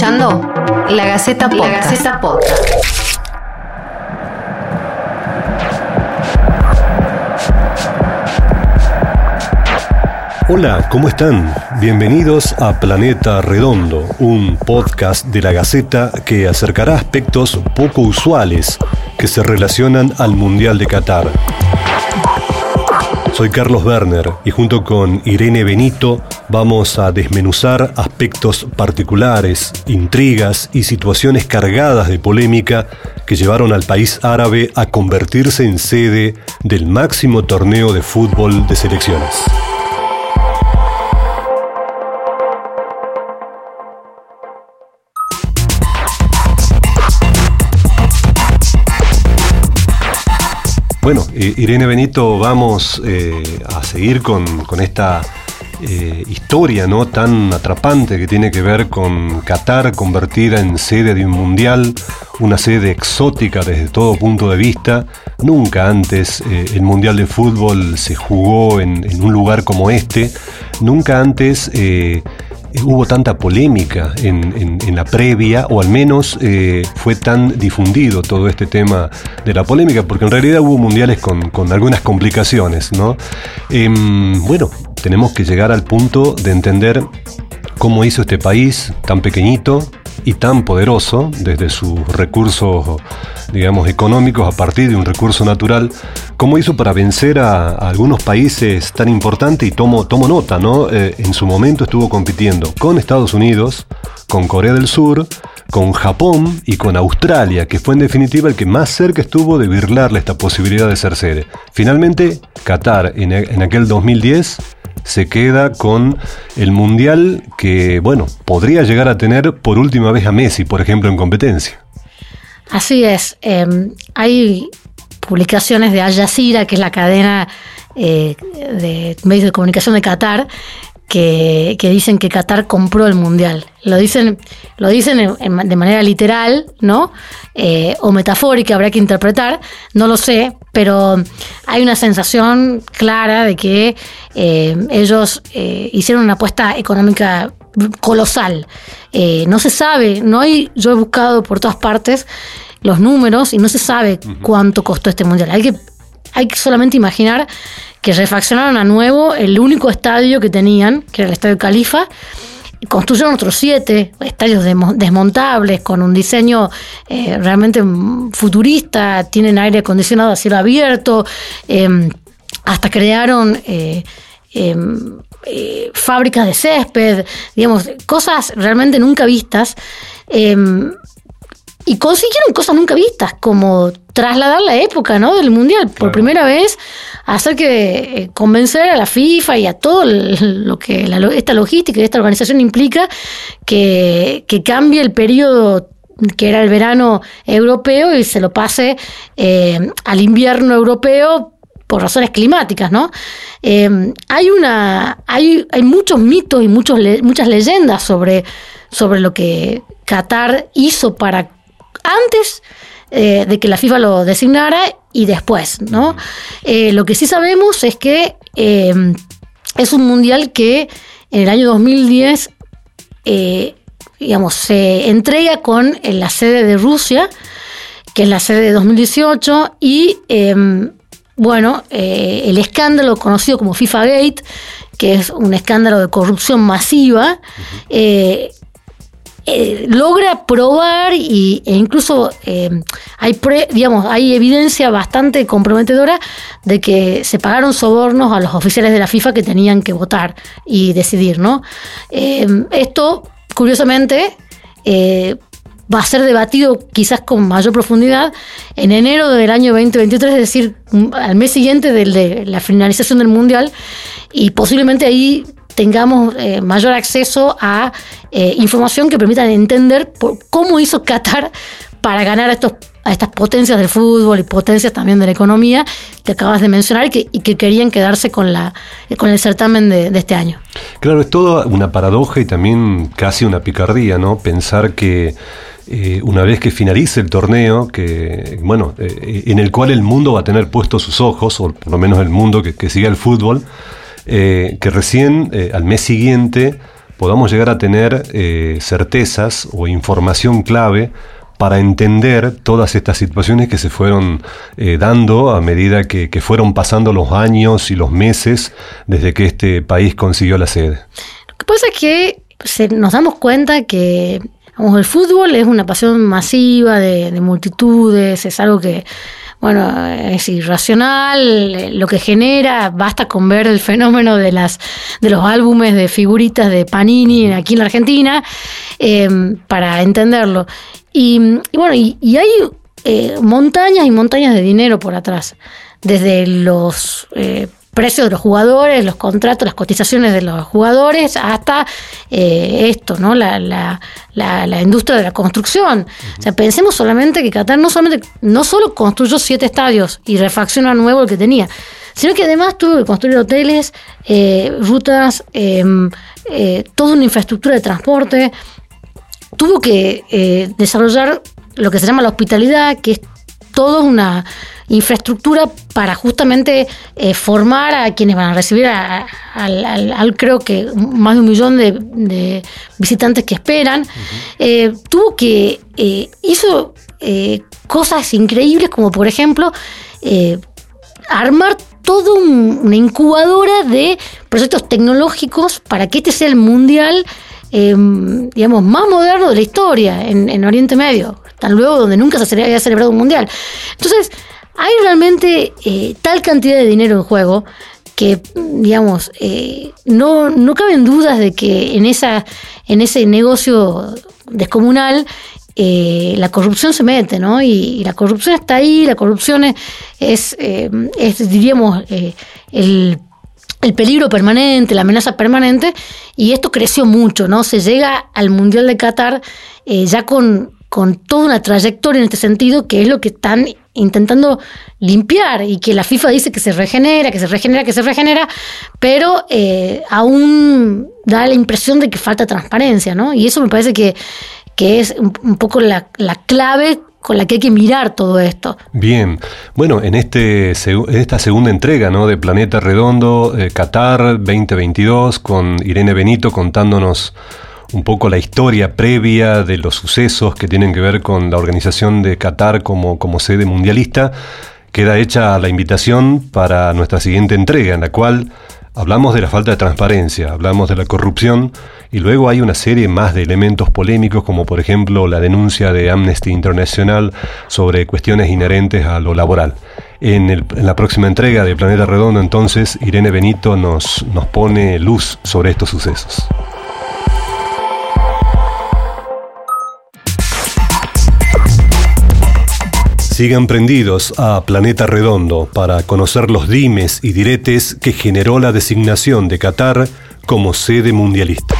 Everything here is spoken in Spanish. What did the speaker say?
escuchando La Gaceta Podcast. La Gaceta Podcast. Hola, ¿cómo están? Bienvenidos a Planeta Redondo, un podcast de la Gaceta que acercará aspectos poco usuales que se relacionan al Mundial de Qatar. Soy Carlos Werner y junto con Irene Benito vamos a desmenuzar aspectos particulares, intrigas y situaciones cargadas de polémica que llevaron al país árabe a convertirse en sede del máximo torneo de fútbol de selecciones. Bueno, Irene Benito, vamos eh, a seguir con, esta eh, historia ¿no? tan atrapante que tiene que ver con Qatar convertida en sede de un mundial, una sede exótica desde todo punto de vista. Nunca antes eh, el mundial de fútbol se jugó en, un lugar como este, nunca antes hubo tanta polémica en, la previa, o al menos eh, fue tan difundido todo este tema de la polémica, porque en realidad hubo mundiales con, algunas complicaciones, ¿no? Em, bueno, tenemos que llegar al punto de entender cómo hizo este país tan pequeñito y tan poderoso desde sus recursos, digamos, económicos a partir de un recurso natural, cómo hizo para vencer a, algunos países tan importantes y tomo, tomo nota, ¿no? Eh, en su momento estuvo compitiendo con Estados Unidos, con Corea del Sur, con Japón y con Australia, que fue en definitiva el que más cerca estuvo de virlarle esta posibilidad de ser sede. Finalmente, Qatar en, en aquel 2010 se queda con el Mundial que, bueno, podría llegar a tener por última vez a Messi, por ejemplo, en competencia. Así es. Em, hay publicaciones de Al Jazeera, que es la cadena eh, de medios de comunicación de Qatar, que, dicen que Qatar compró el mundial. Lo dicen, lo dicen de manera literal, ¿no? Eh, o metafórica, habrá que interpretar, no lo sé, pero hay una sensación clara de que eh, ellos eh, hicieron una apuesta económica colosal. no se sabe, no hay, yo he buscado por todas partes los números y no se sabe cuánto costó este mundial. Hay que, hay que solamente imaginar que refaccionaron a nuevo el único estadio que tenían, que era el Estadio Califa, construyeron otros siete estadios desmontables con un diseño eh, realmente futurista, tienen aire acondicionado a cielo abierto, em, hasta crearon eh, em, eh, fábricas de césped, digamos, cosas realmente nunca vistas. Em, y consiguieron cosas nunca vistas, como trasladar la época ¿no? del Mundial. Por primera vez, hacer que eh, convencer a la FIFA y a todo lo que esta logística y esta organización implica que, cambie el periodo que era el verano europeo y se lo pase eh, al invierno europeo por razones climáticas, ¿no? Eh, hay una, hay, hay muchos mitos y muchos, muchas leyendas sobre, sobre lo que Qatar hizo para antes eh, de que la FIFA lo designara y después, ¿no? Eh, lo que sí sabemos es que eh, es un mundial que en el año 2010, digamos, se entrega con la sede de Rusia, que es la sede de 2018, y bueno, el escándalo conocido como FIFA Gate, que es un escándalo de corrupción masiva, eh, logra probar y, e incluso eh, hay, digamos, hay evidencia bastante comprometedora de que se pagaron sobornos a los oficiales de la FIFA que tenían que votar y decidir, ¿no? Eh, esto, curiosamente, va a ser debatido quizás con mayor profundidad en enero del año 2023, es decir, al mes siguiente de la finalización del Mundial, y posiblemente ahí tengamos eh, mayor acceso a eh, información que permita entender cómo hizo Qatar para ganar a, estos, estas potencias del fútbol y potencias también de la economía que acabas de mencionar y que, querían quedarse con, la, con el certamen de, este año. Claro, es toda una paradoja y también casi una picardía, ¿no? Pensar que eh, una vez que finalice el torneo, que bueno, en el cual el mundo va a tener puestos sus ojos, o por lo menos el mundo que, que siga el fútbol, eh, que recién eh, al mes siguiente podamos llegar a tener eh, certezas o información clave para entender todas estas situaciones que se fueron dando a medida que, fueron pasando los años y los meses desde que este país consiguió la sede. Lo que pasa es que nos damos cuenta que el fútbol es una pasión masiva de multitudes, es algo que bueno, es irracional, lo que genera, basta con ver el fenómeno de las de los álbumes de figuritas de Panini aquí en la Argentina em, para entenderlo. Y, bueno, y, hay eh, montañas y montañas de dinero por atrás, desde los eh, precios de los jugadores, los contratos, las cotizaciones de los jugadores, hasta eh, esto, ¿no? La, industria de la construcción. O sea, pensemos solamente que Qatar no solamente no solo construyó siete estadios y refaccionó nuevo el que tenía, sino que además tuvo que construir hoteles, eh, rutas, em, eh, toda una infraestructura de transporte, tuvo que desarrollar lo que se llama la hospitalidad, que es toda una infraestructura para justamente eh, formar a quienes van a recibir al, creo que más de un millón de, visitantes que esperan. Eh, tuvo que, eh, hizo cosas increíbles como por ejemplo armar toda una incubadora de proyectos tecnológicos para que este sea el mundial digamos, más moderno de la historia en, Oriente Medio, tan luego donde nunca se había celebrado un mundial. Entonces, hay realmente eh, tal cantidad de dinero en juego que, digamos, eh, no, no caben dudas de que en, esa, en ese negocio descomunal eh, la corrupción se mete, ¿no? Y, la corrupción está ahí, la corrupción es, es, diríamos, el, el, peligro permanente, la amenaza permanente, y esto creció mucho, ¿no? Se llega al Mundial de Qatar ya con, con toda una trayectoria en este sentido, que es lo que están intentando limpiar y que la FIFA dice que se regenera, que se regenera, que se regenera, pero eh, aún da la impresión de que falta transparencia, ¿no? Y eso me parece que, es un, poco la, clave con la que hay que mirar todo esto. Bien, bueno, en, este, en esta segunda entrega ¿no? de Planeta Redondo, eh, Qatar 2022, con Irene Benito contándonos un poco la historia previa de los sucesos que tienen que ver con la organización de Qatar como, como sede mundialista, queda hecha la invitación para nuestra siguiente entrega, en la cual hablamos de la falta de transparencia, hablamos de la corrupción y luego hay una serie más de elementos polémicos como por ejemplo la denuncia de Amnesty International sobre cuestiones inherentes a lo laboral. En, en, la próxima entrega de Planeta Redondo entonces Irene Benito nos, nos pone luz sobre estos sucesos. Sigan prendidos a Planeta Redondo para conocer los dimes y diretes que generó la designación de Qatar como sede mundialista.